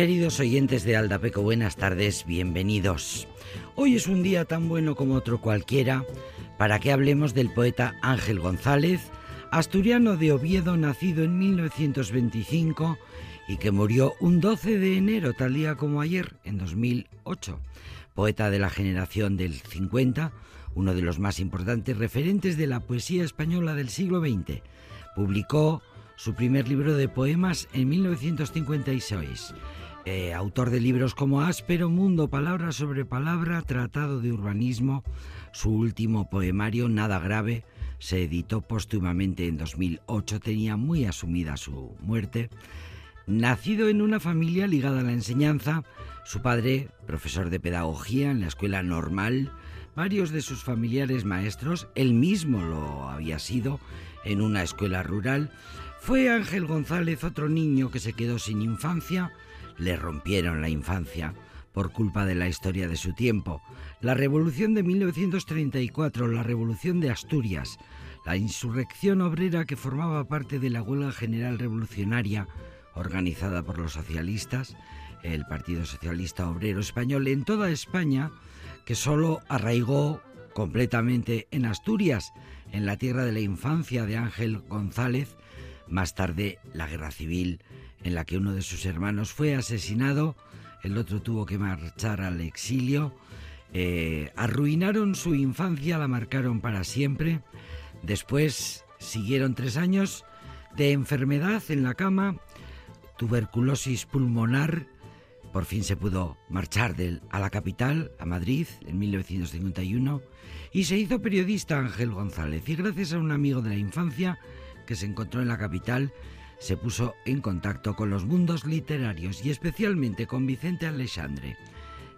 Queridos oyentes de Aldapeco, buenas tardes, bienvenidos. Hoy es un día tan bueno como otro cualquiera para que hablemos del poeta Ángel González, asturiano de Oviedo, nacido en 1925 y que murió un 12 de enero, tal día como ayer, en 2008. Poeta de la generación del 50, uno de los más importantes referentes de la poesía española del siglo XX. Publicó su primer libro de poemas en 1956 eh, autor de libros como Áspero Mundo, Palabra sobre Palabra, Tratado de Urbanismo, su último poemario, Nada Grave, se editó póstumamente en 2008, tenía muy asumida su muerte. Nacido en una familia ligada a la enseñanza, su padre, profesor de pedagogía en la escuela normal, varios de sus familiares maestros, él mismo lo había sido en una escuela rural, fue Ángel González otro niño que se quedó sin infancia, le rompieron la infancia por culpa de la historia de su tiempo. La revolución de 1934, la revolución de Asturias, la insurrección obrera que formaba parte de la huelga general revolucionaria organizada por los socialistas, el Partido Socialista Obrero Español en toda España, que solo arraigó completamente en Asturias, en la tierra de la infancia de Ángel González, más tarde la guerra civil en la que uno de sus hermanos fue asesinado, el otro tuvo que marchar al exilio, eh, arruinaron su infancia, la marcaron para siempre, después siguieron tres años de enfermedad en la cama, tuberculosis pulmonar, por fin se pudo marchar a la capital, a Madrid, en 1951, y se hizo periodista Ángel González. Y gracias a un amigo de la infancia que se encontró en la capital, se puso en contacto con los mundos literarios y especialmente con Vicente Alexandre.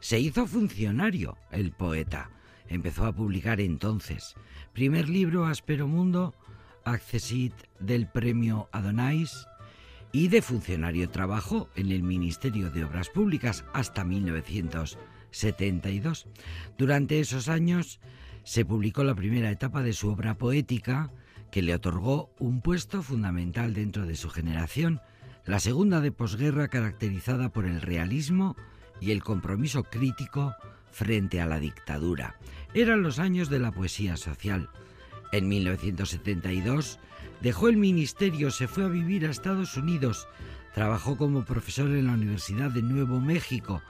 Se hizo funcionario el poeta. Empezó a publicar entonces. Primer libro Aspero Mundo, Accesit del premio Adonais y de funcionario trabajó en el Ministerio de Obras Públicas hasta 1972. Durante esos años se publicó la primera etapa de su obra poética, que le otorgó un puesto fundamental dentro de su generación, la segunda de posguerra caracterizada por el realismo y el compromiso crítico frente a la dictadura. Eran los años de la poesía social. En 1972 dejó el ministerio, se fue a vivir a Estados Unidos, trabajó como profesor en la Universidad de Nuevo México,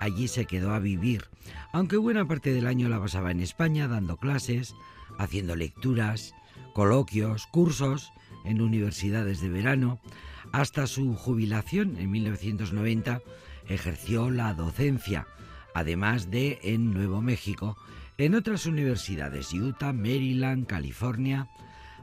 allí se quedó a vivir, aunque buena parte del año la pasaba en España dando clases, haciendo lecturas, coloquios, cursos en universidades de verano. Hasta su jubilación en 1990 ejerció la docencia, además de en Nuevo México, en otras universidades, Utah, Maryland, California.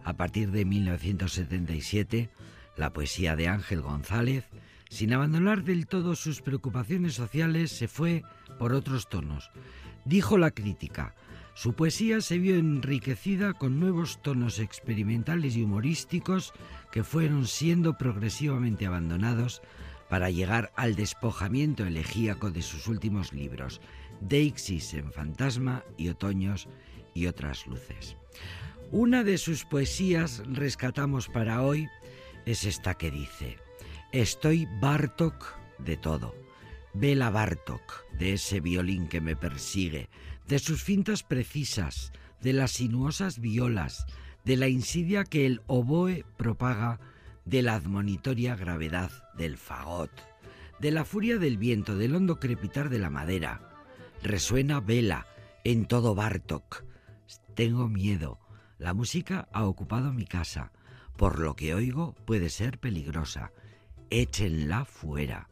A partir de 1977, la poesía de Ángel González, sin abandonar del todo sus preocupaciones sociales, se fue por otros tonos. Dijo la crítica, su poesía se vio enriquecida con nuevos tonos experimentales y humorísticos que fueron siendo progresivamente abandonados para llegar al despojamiento elegíaco de sus últimos libros, Deixis en Fantasma y Otoños y otras luces. Una de sus poesías rescatamos para hoy es esta que dice, Estoy Bartok de todo. Vela Bartok, de ese violín que me persigue, de sus fintas precisas, de las sinuosas violas, de la insidia que el oboe propaga, de la admonitoria gravedad del fagot, de la furia del viento, del hondo crepitar de la madera. Resuena vela en todo Bartok. Tengo miedo. La música ha ocupado mi casa. Por lo que oigo puede ser peligrosa. Échenla fuera.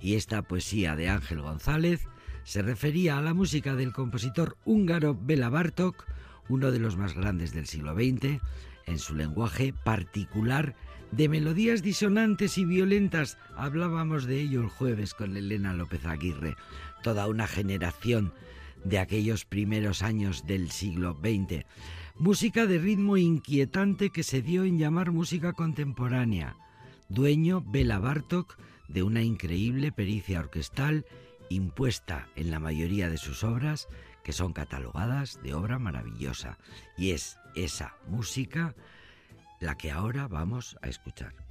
Y esta poesía de Ángel González se refería a la música del compositor húngaro Bela Bartok, uno de los más grandes del siglo XX, en su lenguaje particular de melodías disonantes y violentas. Hablábamos de ello el jueves con Elena López Aguirre, toda una generación de aquellos primeros años del siglo XX. Música de ritmo inquietante que se dio en llamar música contemporánea. Dueño Bela Bartok de una increíble pericia orquestal impuesta en la mayoría de sus obras, que son catalogadas de obra maravillosa. Y es esa música la que ahora vamos a escuchar.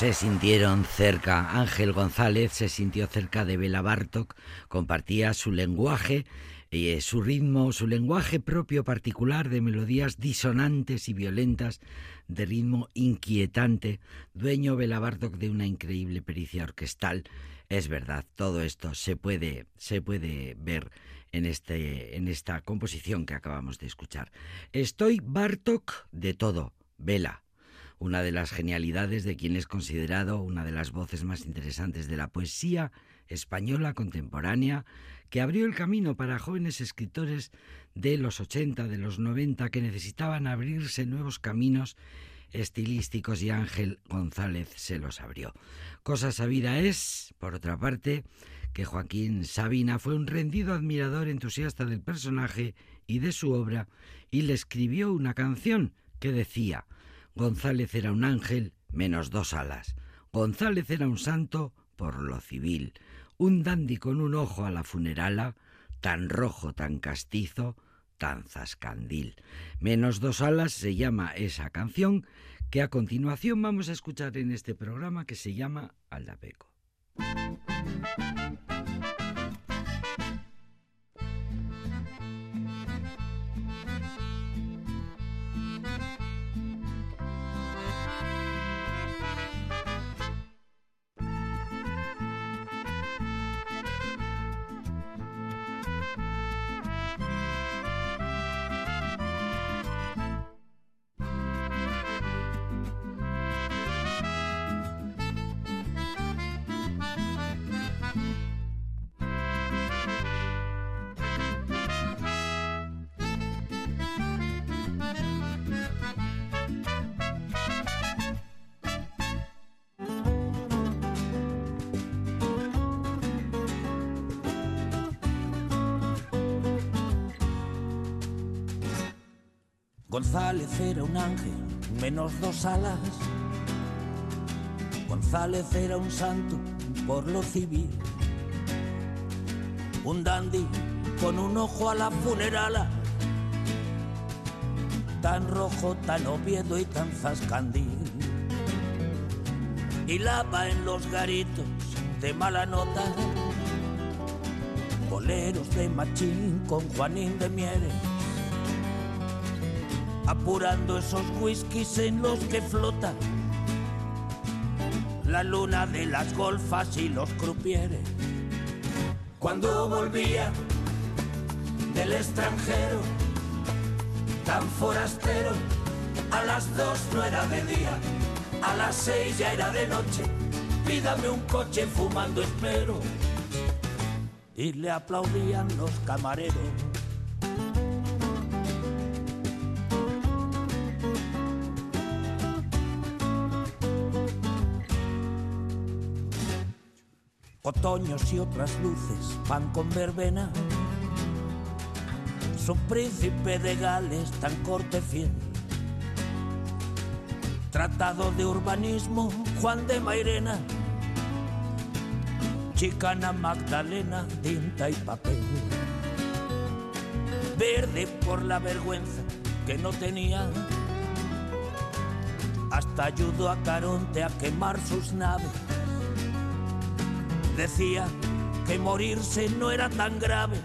Se sintieron cerca. Ángel González se sintió cerca de Bela Bartok, compartía su lenguaje y eh, su ritmo, su lenguaje propio particular de melodías disonantes y violentas, de ritmo inquietante, dueño Bela Bartok de una increíble pericia orquestal. Es verdad, todo esto se puede, se puede ver en, este, en esta composición que acabamos de escuchar. Estoy Bartok de todo, Vela una de las genialidades de quien es considerado una de las voces más interesantes de la poesía española contemporánea, que abrió el camino para jóvenes escritores de los 80, de los 90, que necesitaban abrirse nuevos caminos estilísticos y Ángel González se los abrió. Cosa sabida es, por otra parte, que Joaquín Sabina fue un rendido admirador entusiasta del personaje y de su obra y le escribió una canción que decía González era un ángel menos dos alas. González era un santo por lo civil, un dandy con un ojo a la funerala, tan rojo, tan castizo, tan zascandil. Menos dos alas se llama esa canción que a continuación vamos a escuchar en este programa que se llama Aldapeco. González era un ángel, menos dos alas. González era un santo por lo civil. Un dandy con un ojo a la funerala. Tan rojo, tan oviedo y tan zascandil. Y lava en los garitos de mala nota. Boleros de machín con Juanín de Mieres apurando esos whiskies en los que flota la luna de las golfas y los crupieres. Cuando volvía del extranjero, tan forastero, a las dos no era de día, a las seis ya era de noche, pídame un coche fumando espero. Y le aplaudían los camareros otoños y otras luces van con verbena. Su príncipe de Gales tan corte fiel. Tratado de urbanismo, Juan de Mairena. Chicana Magdalena, tinta y papel. Verde por la vergüenza que no tenía. Hasta ayudó a Caronte a quemar sus naves decía que morirse no era tan grave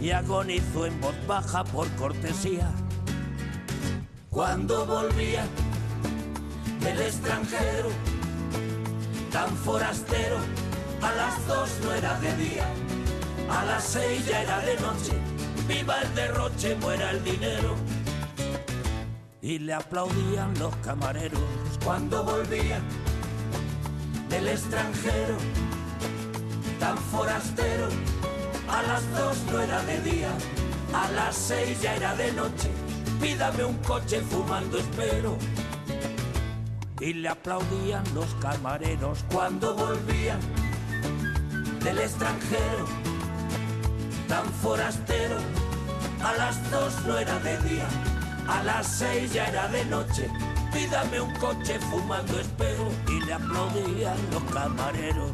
y agonizó en voz baja por cortesía. Cuando volvía del extranjero, tan forastero, a las dos no era de día, a las seis ya era de noche, viva el derroche, muera el dinero. Y le aplaudían los camareros cuando volvía del extranjero, tan forastero. A las dos no era de día, a las seis ya era de noche. Pídame un coche fumando espero. Y le aplaudían los camareros cuando volvían del extranjero, tan forastero. A las dos no era de día, a las seis ya era de noche pídame un coche fumando espero y le aplaudían los camareros,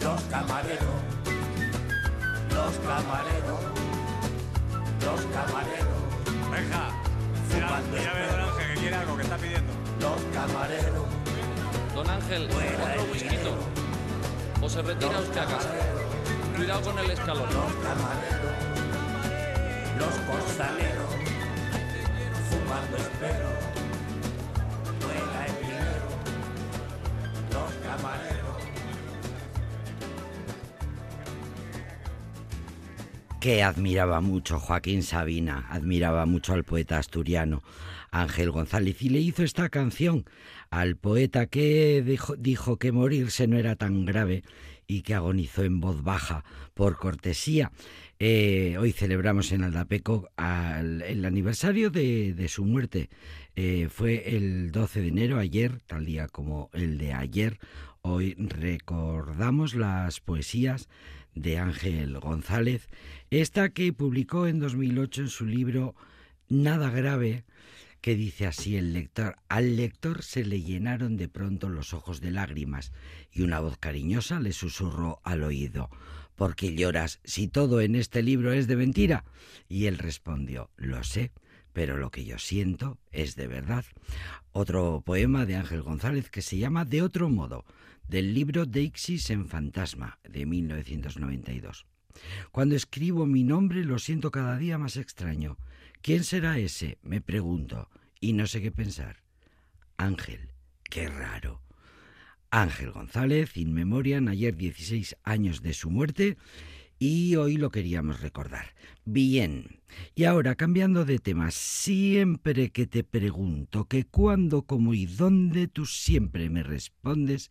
los camareros, los camareros, los camareros. Venga, mira, mira a ver Ángel que quiere algo que está pidiendo. los camareros. Don Ángel, otro whisky. O se retira usted a casa. Cuidado con el escalón. Los camareros, los costaleros, fumando espero. Que admiraba mucho Joaquín Sabina, admiraba mucho al poeta asturiano Ángel González y le hizo esta canción al poeta que dijo, que morirse no era tan grave y que agonizó en voz baja por cortesía. Eh, hoy celebramos en Aldapeco el aniversario de, su muerte. Eh, fue el 12 de enero, ayer, tal día como el de ayer. Hoy recordamos las poesías de Ángel González, esta que publicó en 2008 en su libro Nada grave, que dice así el lector. Al lector se le llenaron de pronto los ojos de lágrimas y una voz cariñosa le susurró al oído. ¿Por qué lloras si todo en este libro es de mentira? Y él respondió, lo sé, pero lo que yo siento es de verdad. Otro poema de Ángel González que se llama De otro modo, del libro Deixis en Fantasma, de 1992. Cuando escribo mi nombre lo siento cada día más extraño. ¿Quién será ese? me pregunto, y no sé qué pensar. Ángel, qué raro. Ángel González, in memoriam, ayer 16 años de su muerte, y hoy lo queríamos recordar. Bien, y ahora cambiando de tema, siempre que te pregunto que cuándo, cómo y dónde, tú siempre me respondes,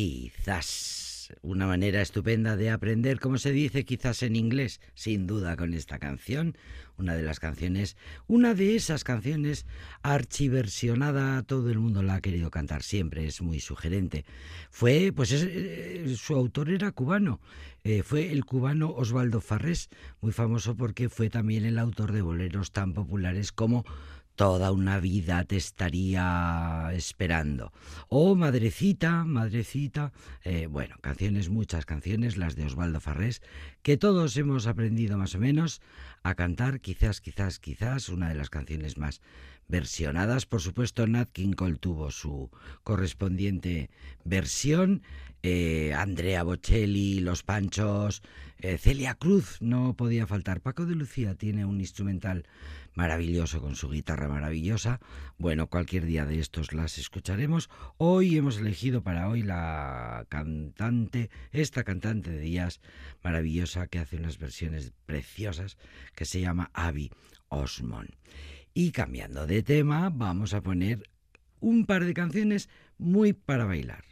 Quizás una manera estupenda de aprender, como se dice quizás en inglés, sin duda con esta canción, una de las canciones, una de esas canciones archiversionada, todo el mundo la ha querido cantar siempre, es muy sugerente. Fue, pues eh, su autor era cubano, eh, fue el cubano Osvaldo Farrés, muy famoso porque fue también el autor de boleros tan populares como toda una vida te estaría esperando. Oh, madrecita, madrecita. Eh, bueno, canciones, muchas canciones, las de Osvaldo Farrés, que todos hemos aprendido más o menos a cantar, quizás, quizás, quizás, una de las canciones más versionadas. Por supuesto, Nat King Cole tuvo su correspondiente versión eh, Andrea Bocelli, Los Panchos, eh, Celia Cruz, no podía faltar. Paco de Lucía tiene un instrumental maravilloso con su guitarra maravillosa. Bueno, cualquier día de estos las escucharemos. Hoy hemos elegido para hoy la cantante, esta cantante de días maravillosa que hace unas versiones preciosas que se llama Abby Osmond. Y cambiando de tema, vamos a poner un par de canciones muy para bailar.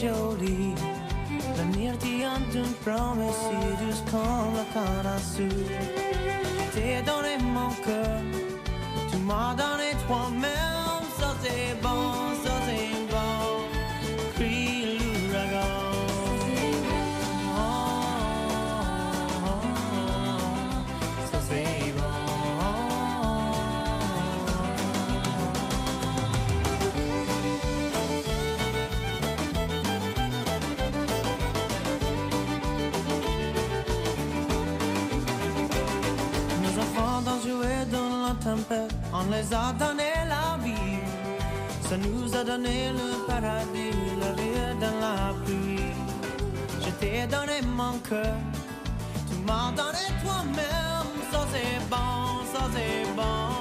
Jolie. L'avenir t'y en une promesse si douce comme la canne à soupe Je t'ai mon cœur, tu m'as donné toi-même on les a donné la vie. Ça nous a donné le paradis, la vie dans la pluie. Je t'ai donné mon cœur, tu m'as donné toi-même. Ça c'est bon, ça c'est bon.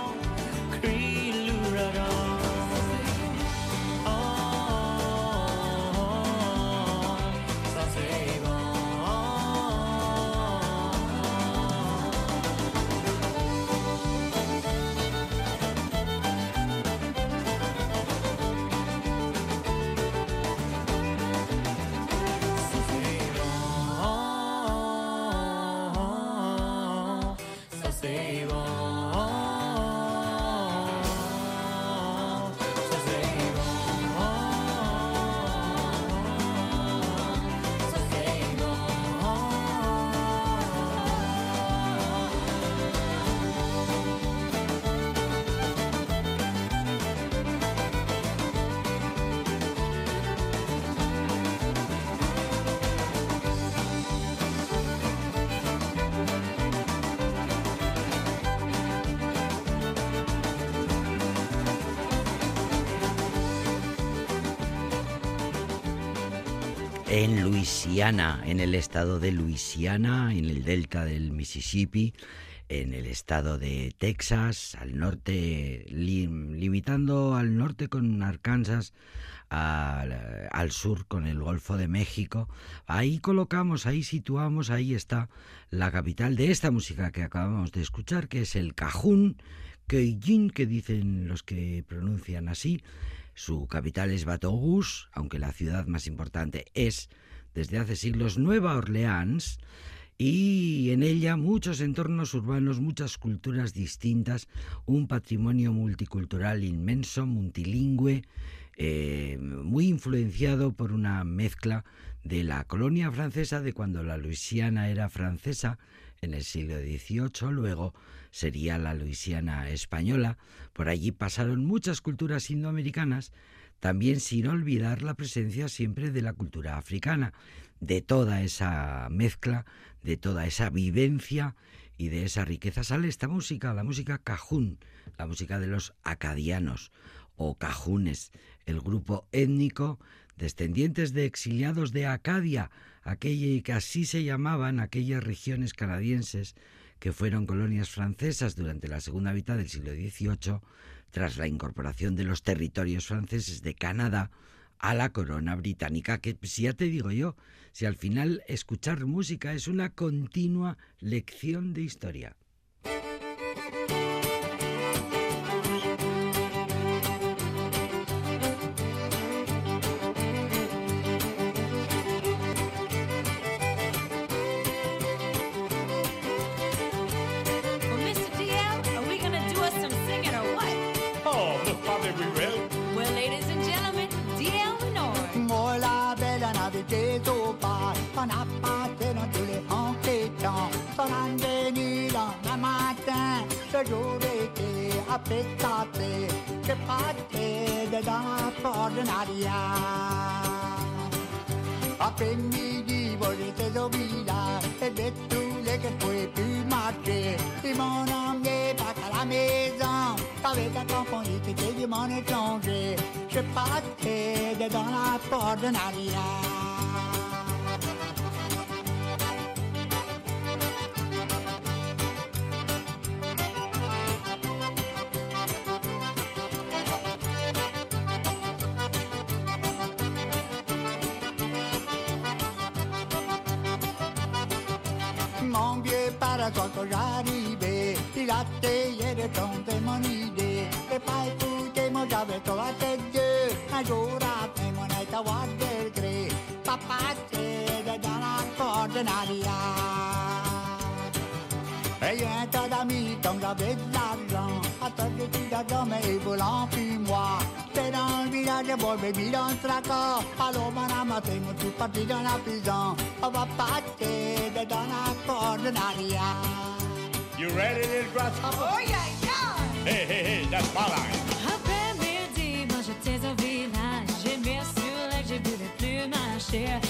Luisiana, en el estado de Luisiana, en el delta del Mississippi, en el estado de Texas, al norte, limitando al norte con Arkansas, al, sur con el Golfo de México. Ahí colocamos, ahí situamos, ahí está la capital de esta música que acabamos de escuchar, que es el Cajún Keijin, que dicen los que pronuncian así. Su capital es Batogús, aunque la ciudad más importante es, desde hace siglos, Nueva Orleans, y en ella muchos entornos urbanos, muchas culturas distintas, un patrimonio multicultural inmenso, multilingüe, eh, muy influenciado por una mezcla de la colonia francesa de cuando la Luisiana era francesa en el siglo XVIII, luego sería la Luisiana española. Por allí pasaron muchas culturas indoamericanas, también sin olvidar la presencia siempre de la cultura africana, de toda esa mezcla, de toda esa vivencia y de esa riqueza. Sale esta música, la música cajún, la música de los acadianos o cajunes, el grupo étnico descendientes de exiliados de Acadia, aquella que así se llamaban aquellas regiones canadienses que fueron colonias francesas durante la segunda mitad del siglo XVIII, tras la incorporación de los territorios franceses de Canadá a la corona británica, que si ya te digo yo, si al final escuchar música es una continua lección de historia. gjorde affettate che parte da tornaria Appendi di volete dovila e dettule che puoi più marche Di mon homme n'est pas qu'à la maison. T'avais ta compagnie qui du monde étranger Je partais dans la porte de žádný by, ty za ty jede tom demonidy, te pai tu te mo jave to a te dě, na jura te mo ne ta wa del papa te da da la coordinaria. Et un tas d'amis comme j'avais de l'argent, à toi que tu d'argent mais voulant puis moi. T'es dans le village, boy baby dans le tracas, alors madame, t'es mon tout parti dans la prison, on va dans la coordinaria. You ready, little grasshopper? Oh, yeah, yeah! Hey, hey, hey, that's my line. Après-midi, moi j'étais au village, j'ai bien sûr que je voulais plus marcher.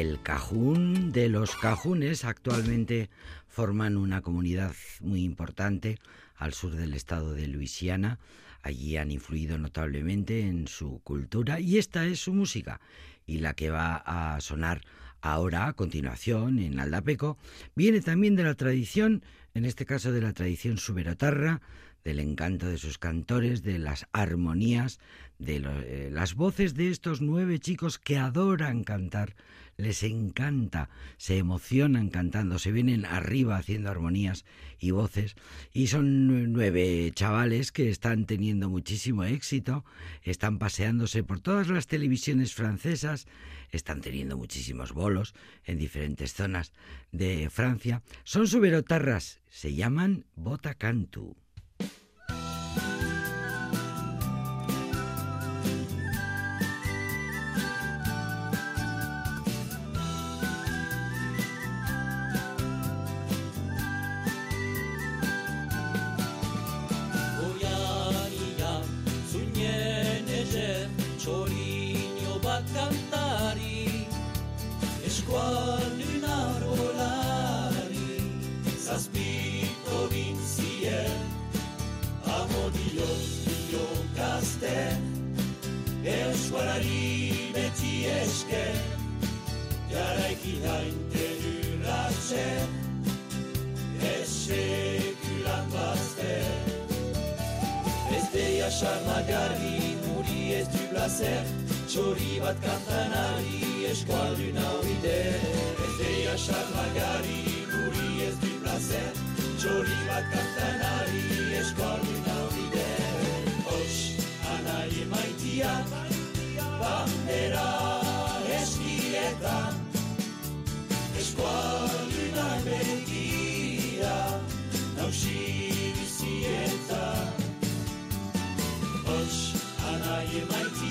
El cajún de los cajunes actualmente forman una comunidad muy importante al sur del estado de Luisiana. Allí han influido notablemente en su cultura y esta es su música. Y la que va a sonar ahora a continuación en Aldapeco viene también de la tradición, en este caso de la tradición suberotarra, del encanto de sus cantores, de las armonías, de eh, las voces de estos nueve chicos que adoran cantar, les encanta, se emocionan cantando, se vienen arriba haciendo armonías y voces, y son nueve chavales que están teniendo muchísimo éxito, están paseándose por todas las televisiones francesas, están teniendo muchísimos bolos en diferentes zonas de Francia, son suberotarras, se llaman Botacantu.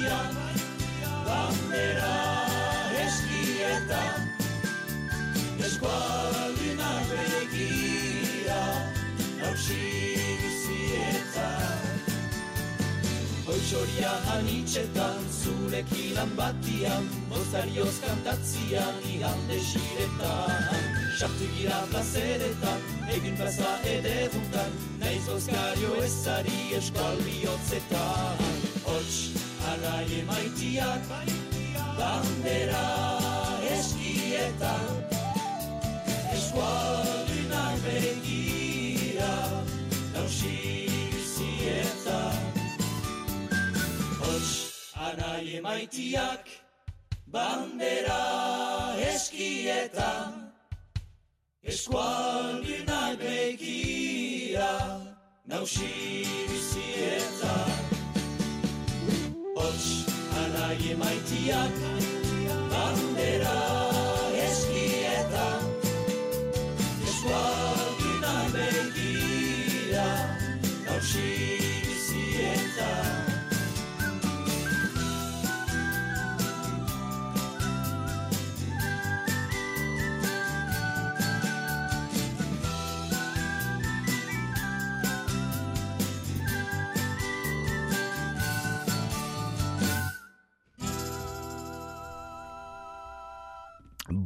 Emaitia, bandera eskietan Eskualdunak begira, nausi bizietan Hoitxoria anitxetan, zurekin batian, Mozarioz kantatzian, igande xiretan. Sartu gira plazeretan, egin plaza ederuntan, Naiz Oskario ezari eskal bihotzetan. Hots, anai emaitiak, bandera eskietan, Eskualdunak begira, nausi bizietan. Hots, anai emaitiak, bandera eskietan, eskualdunak begira, nausi hala je maitia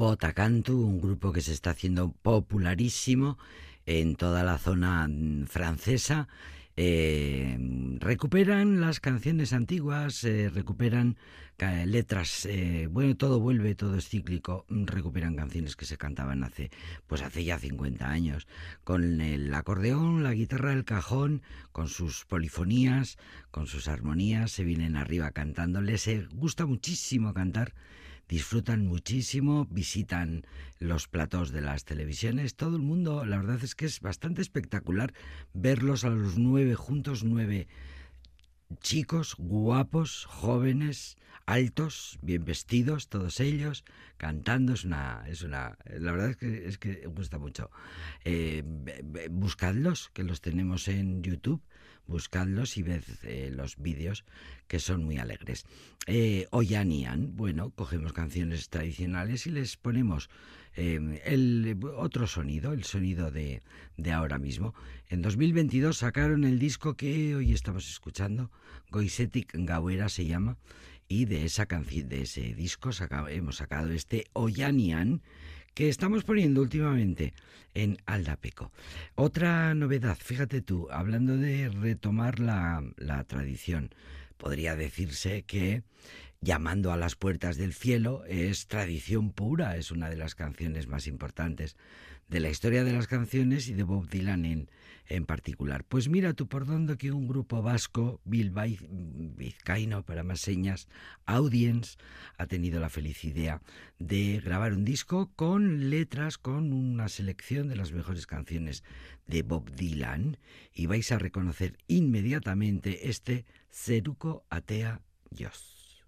Botacantu, un grupo que se está haciendo popularísimo en toda la zona mm, francesa. Eh, recuperan las canciones antiguas, eh, recuperan ca- letras, eh, bueno, todo vuelve, todo es cíclico, mm, recuperan canciones que se cantaban hace, pues hace ya 50 años, con el acordeón, la guitarra, el cajón, con sus polifonías, con sus armonías, se vienen arriba cantando, les eh, gusta muchísimo cantar disfrutan muchísimo, visitan los platós de las televisiones, todo el mundo, la verdad es que es bastante espectacular verlos a los nueve juntos, nueve chicos guapos, jóvenes, altos, bien vestidos, todos ellos, cantando, es una, es una, la verdad es que, es que gusta mucho. Eh, buscadlos, que los tenemos en YouTube, buscadlos y ved eh, los vídeos que son muy alegres. Eh, bueno, cogemos canciones tradicionales y les ponemos eh, el otro sonido, el sonido de, de ahora mismo. En 2022 sacaron el disco que hoy estamos escuchando, Goisetik Gauera se llama, y de esa canción, de ese disco hemos sacado este Oyanian que estamos poniendo últimamente en Aldapeco. Otra novedad, fíjate tú, hablando de retomar la, la tradición, podría decirse que Llamando a las puertas del cielo es tradición pura, es una de las canciones más importantes de la historia de las canciones y de Bob Dylan en, en particular. Pues mira tú por dónde que un grupo vasco, Bilbao Vizcaíno para más señas, Audience, ha tenido la feliz idea de grabar un disco con letras, con una selección de las mejores canciones de Bob Dylan y vais a reconocer inmediatamente este Ceruco Atea Yos.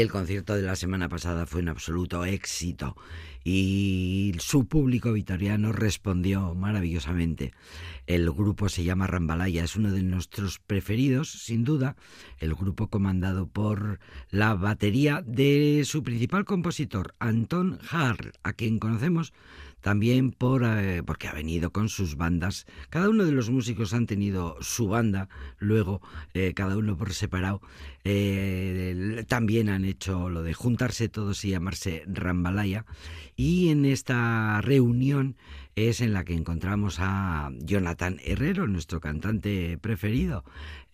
El concierto de la semana pasada fue un absoluto éxito y su público vitoriano respondió maravillosamente. El grupo se llama Rambalaya, es uno de nuestros preferidos, sin duda, el grupo comandado por la batería de su principal compositor, Anton Harl, a quien conocemos también por, eh, porque ha venido con sus bandas. Cada uno de los músicos han tenido su banda, luego eh, cada uno por separado. eh, también han hecho lo de juntarse todos y llamarse Rambalaya. Y en esta reunión es en la que encontramos a Jonathan Herrero, nuestro cantante preferido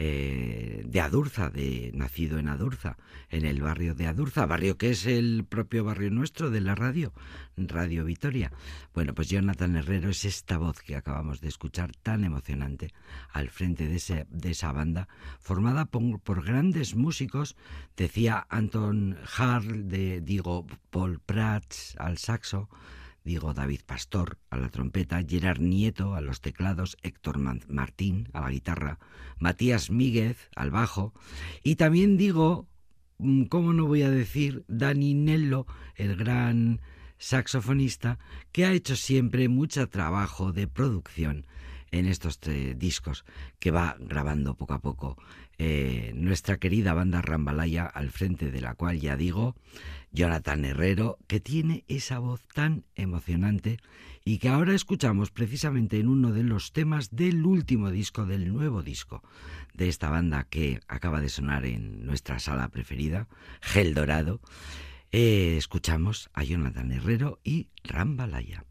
eh, de Adurza, de, nacido en Adurza, en el barrio de Adurza, barrio que es el propio barrio nuestro de la radio, Radio Vitoria. Bueno, pues Jonathan Herrero es esta voz que acabamos de escuchar tan emocionante al frente de, ese, de esa banda, formada por, grandes músicos, decía Anton Harl, de, digo, Paul Prats al saxo, digo David Pastor a la trompeta, Gerard Nieto a los teclados, Héctor Martín a la guitarra, Matías Míguez al bajo y también digo, mm, ¿cómo no voy a decir, Dani Nello, el gran saxofonista, que ha hecho siempre mucho trabajo de producción en estos eh, discos que va grabando poco a poco eh, nuestra querida banda Rambalaya, al frente de la cual ya digo, Jonathan Herrero, que tiene esa voz tan emocionante y que ahora escuchamos precisamente en uno de los temas del último disco, del nuevo disco de esta banda que acaba de sonar en nuestra sala preferida, Gel Dorado. Eh, escuchamos a Jonathan Herrero y Rambalaya.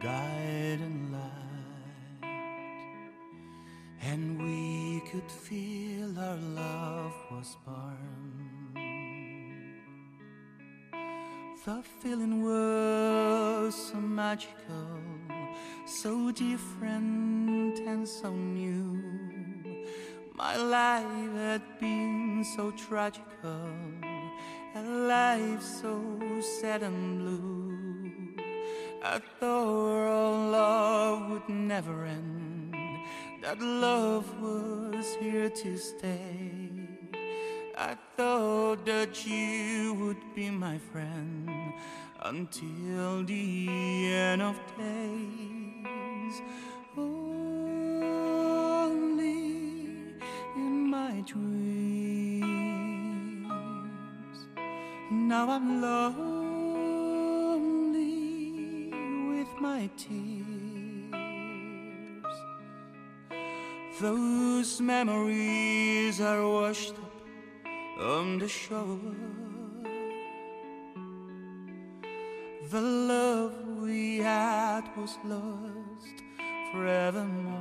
Guiding light and we could feel our love was born. The feeling was so magical, so different and so new. My life had been so tragical, a life so sad and blue. I thought our love would never end, that love was here to stay. I thought that you would be my friend until the end of days. Only in my dreams. Now I'm lonely my tears. Those memories are washed up on the shore. The love we had was lost forevermore.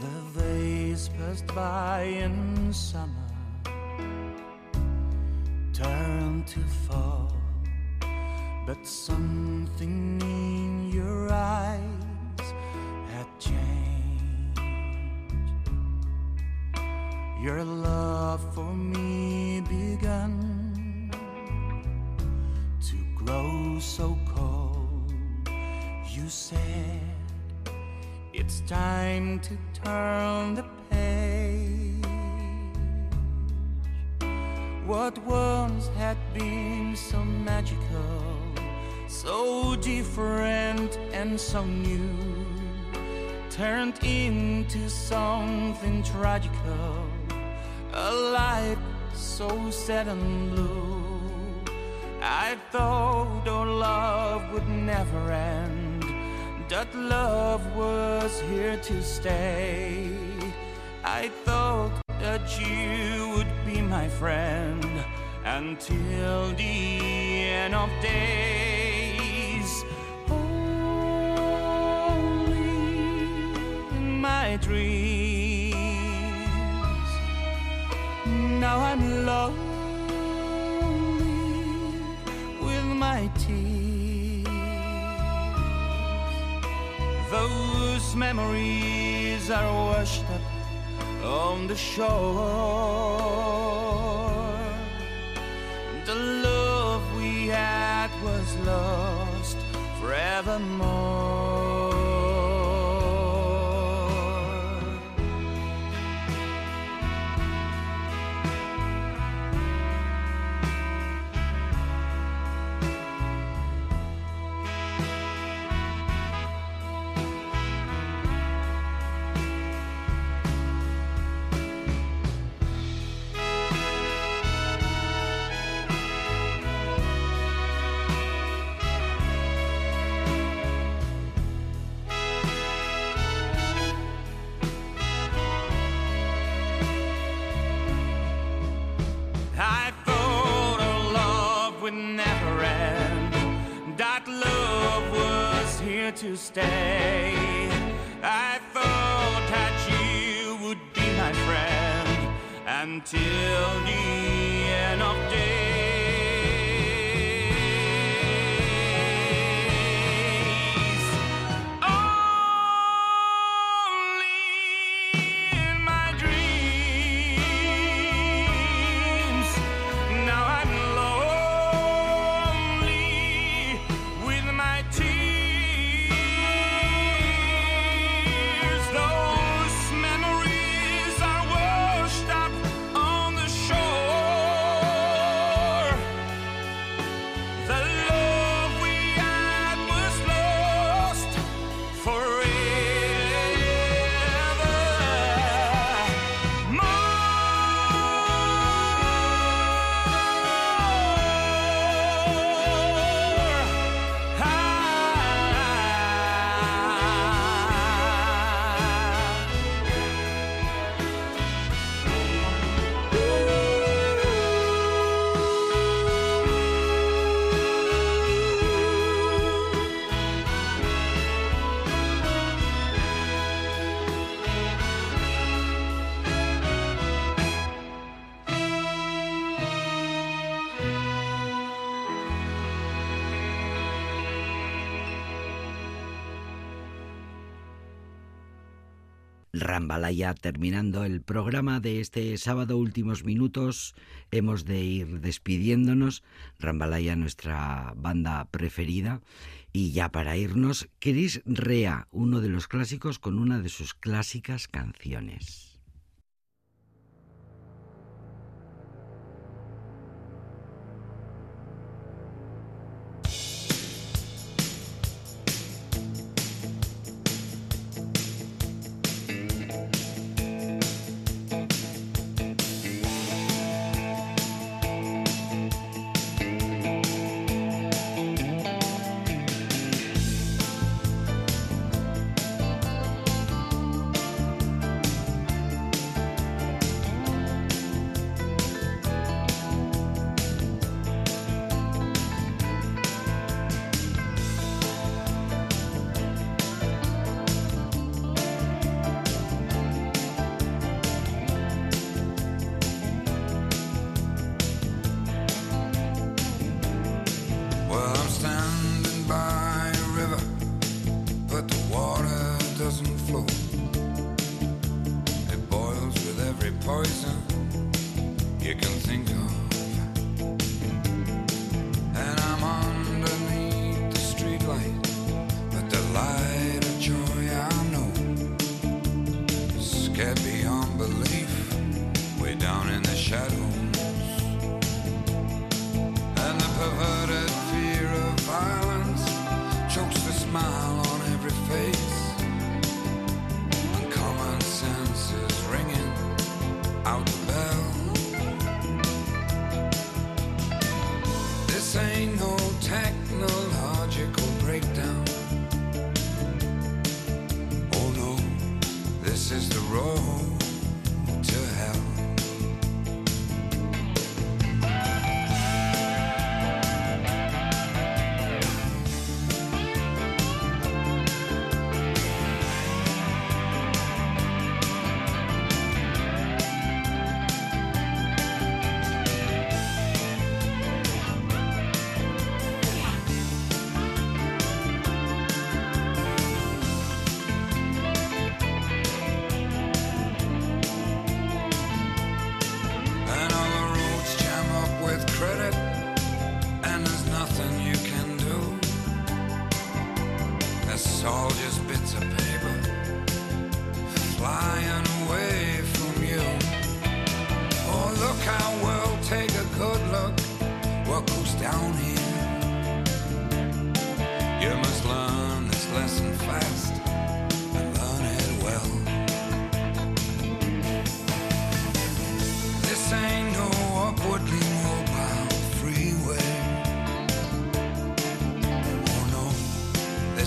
The days passed by in summer, turned to fall, but something in your eyes had changed. Your love for me began to grow so cold. You said it's time to turn the page. What once had been so magical, so different and so new, turned into something tragical, a life so sad and blue. I thought our love would never end, that love was here to stay. I thought that you would be my friend until the end of days. My dreams. Now I'm lonely with my tears. Those memories are washed up on the shore. The love we had was lost forevermore. Stay. Rambalaya, terminando el programa de este sábado, últimos minutos, hemos de ir despidiéndonos. Rambalaya, nuestra banda preferida. Y ya para irnos, Chris Rea, uno de los clásicos con una de sus clásicas canciones.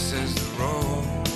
this is the road.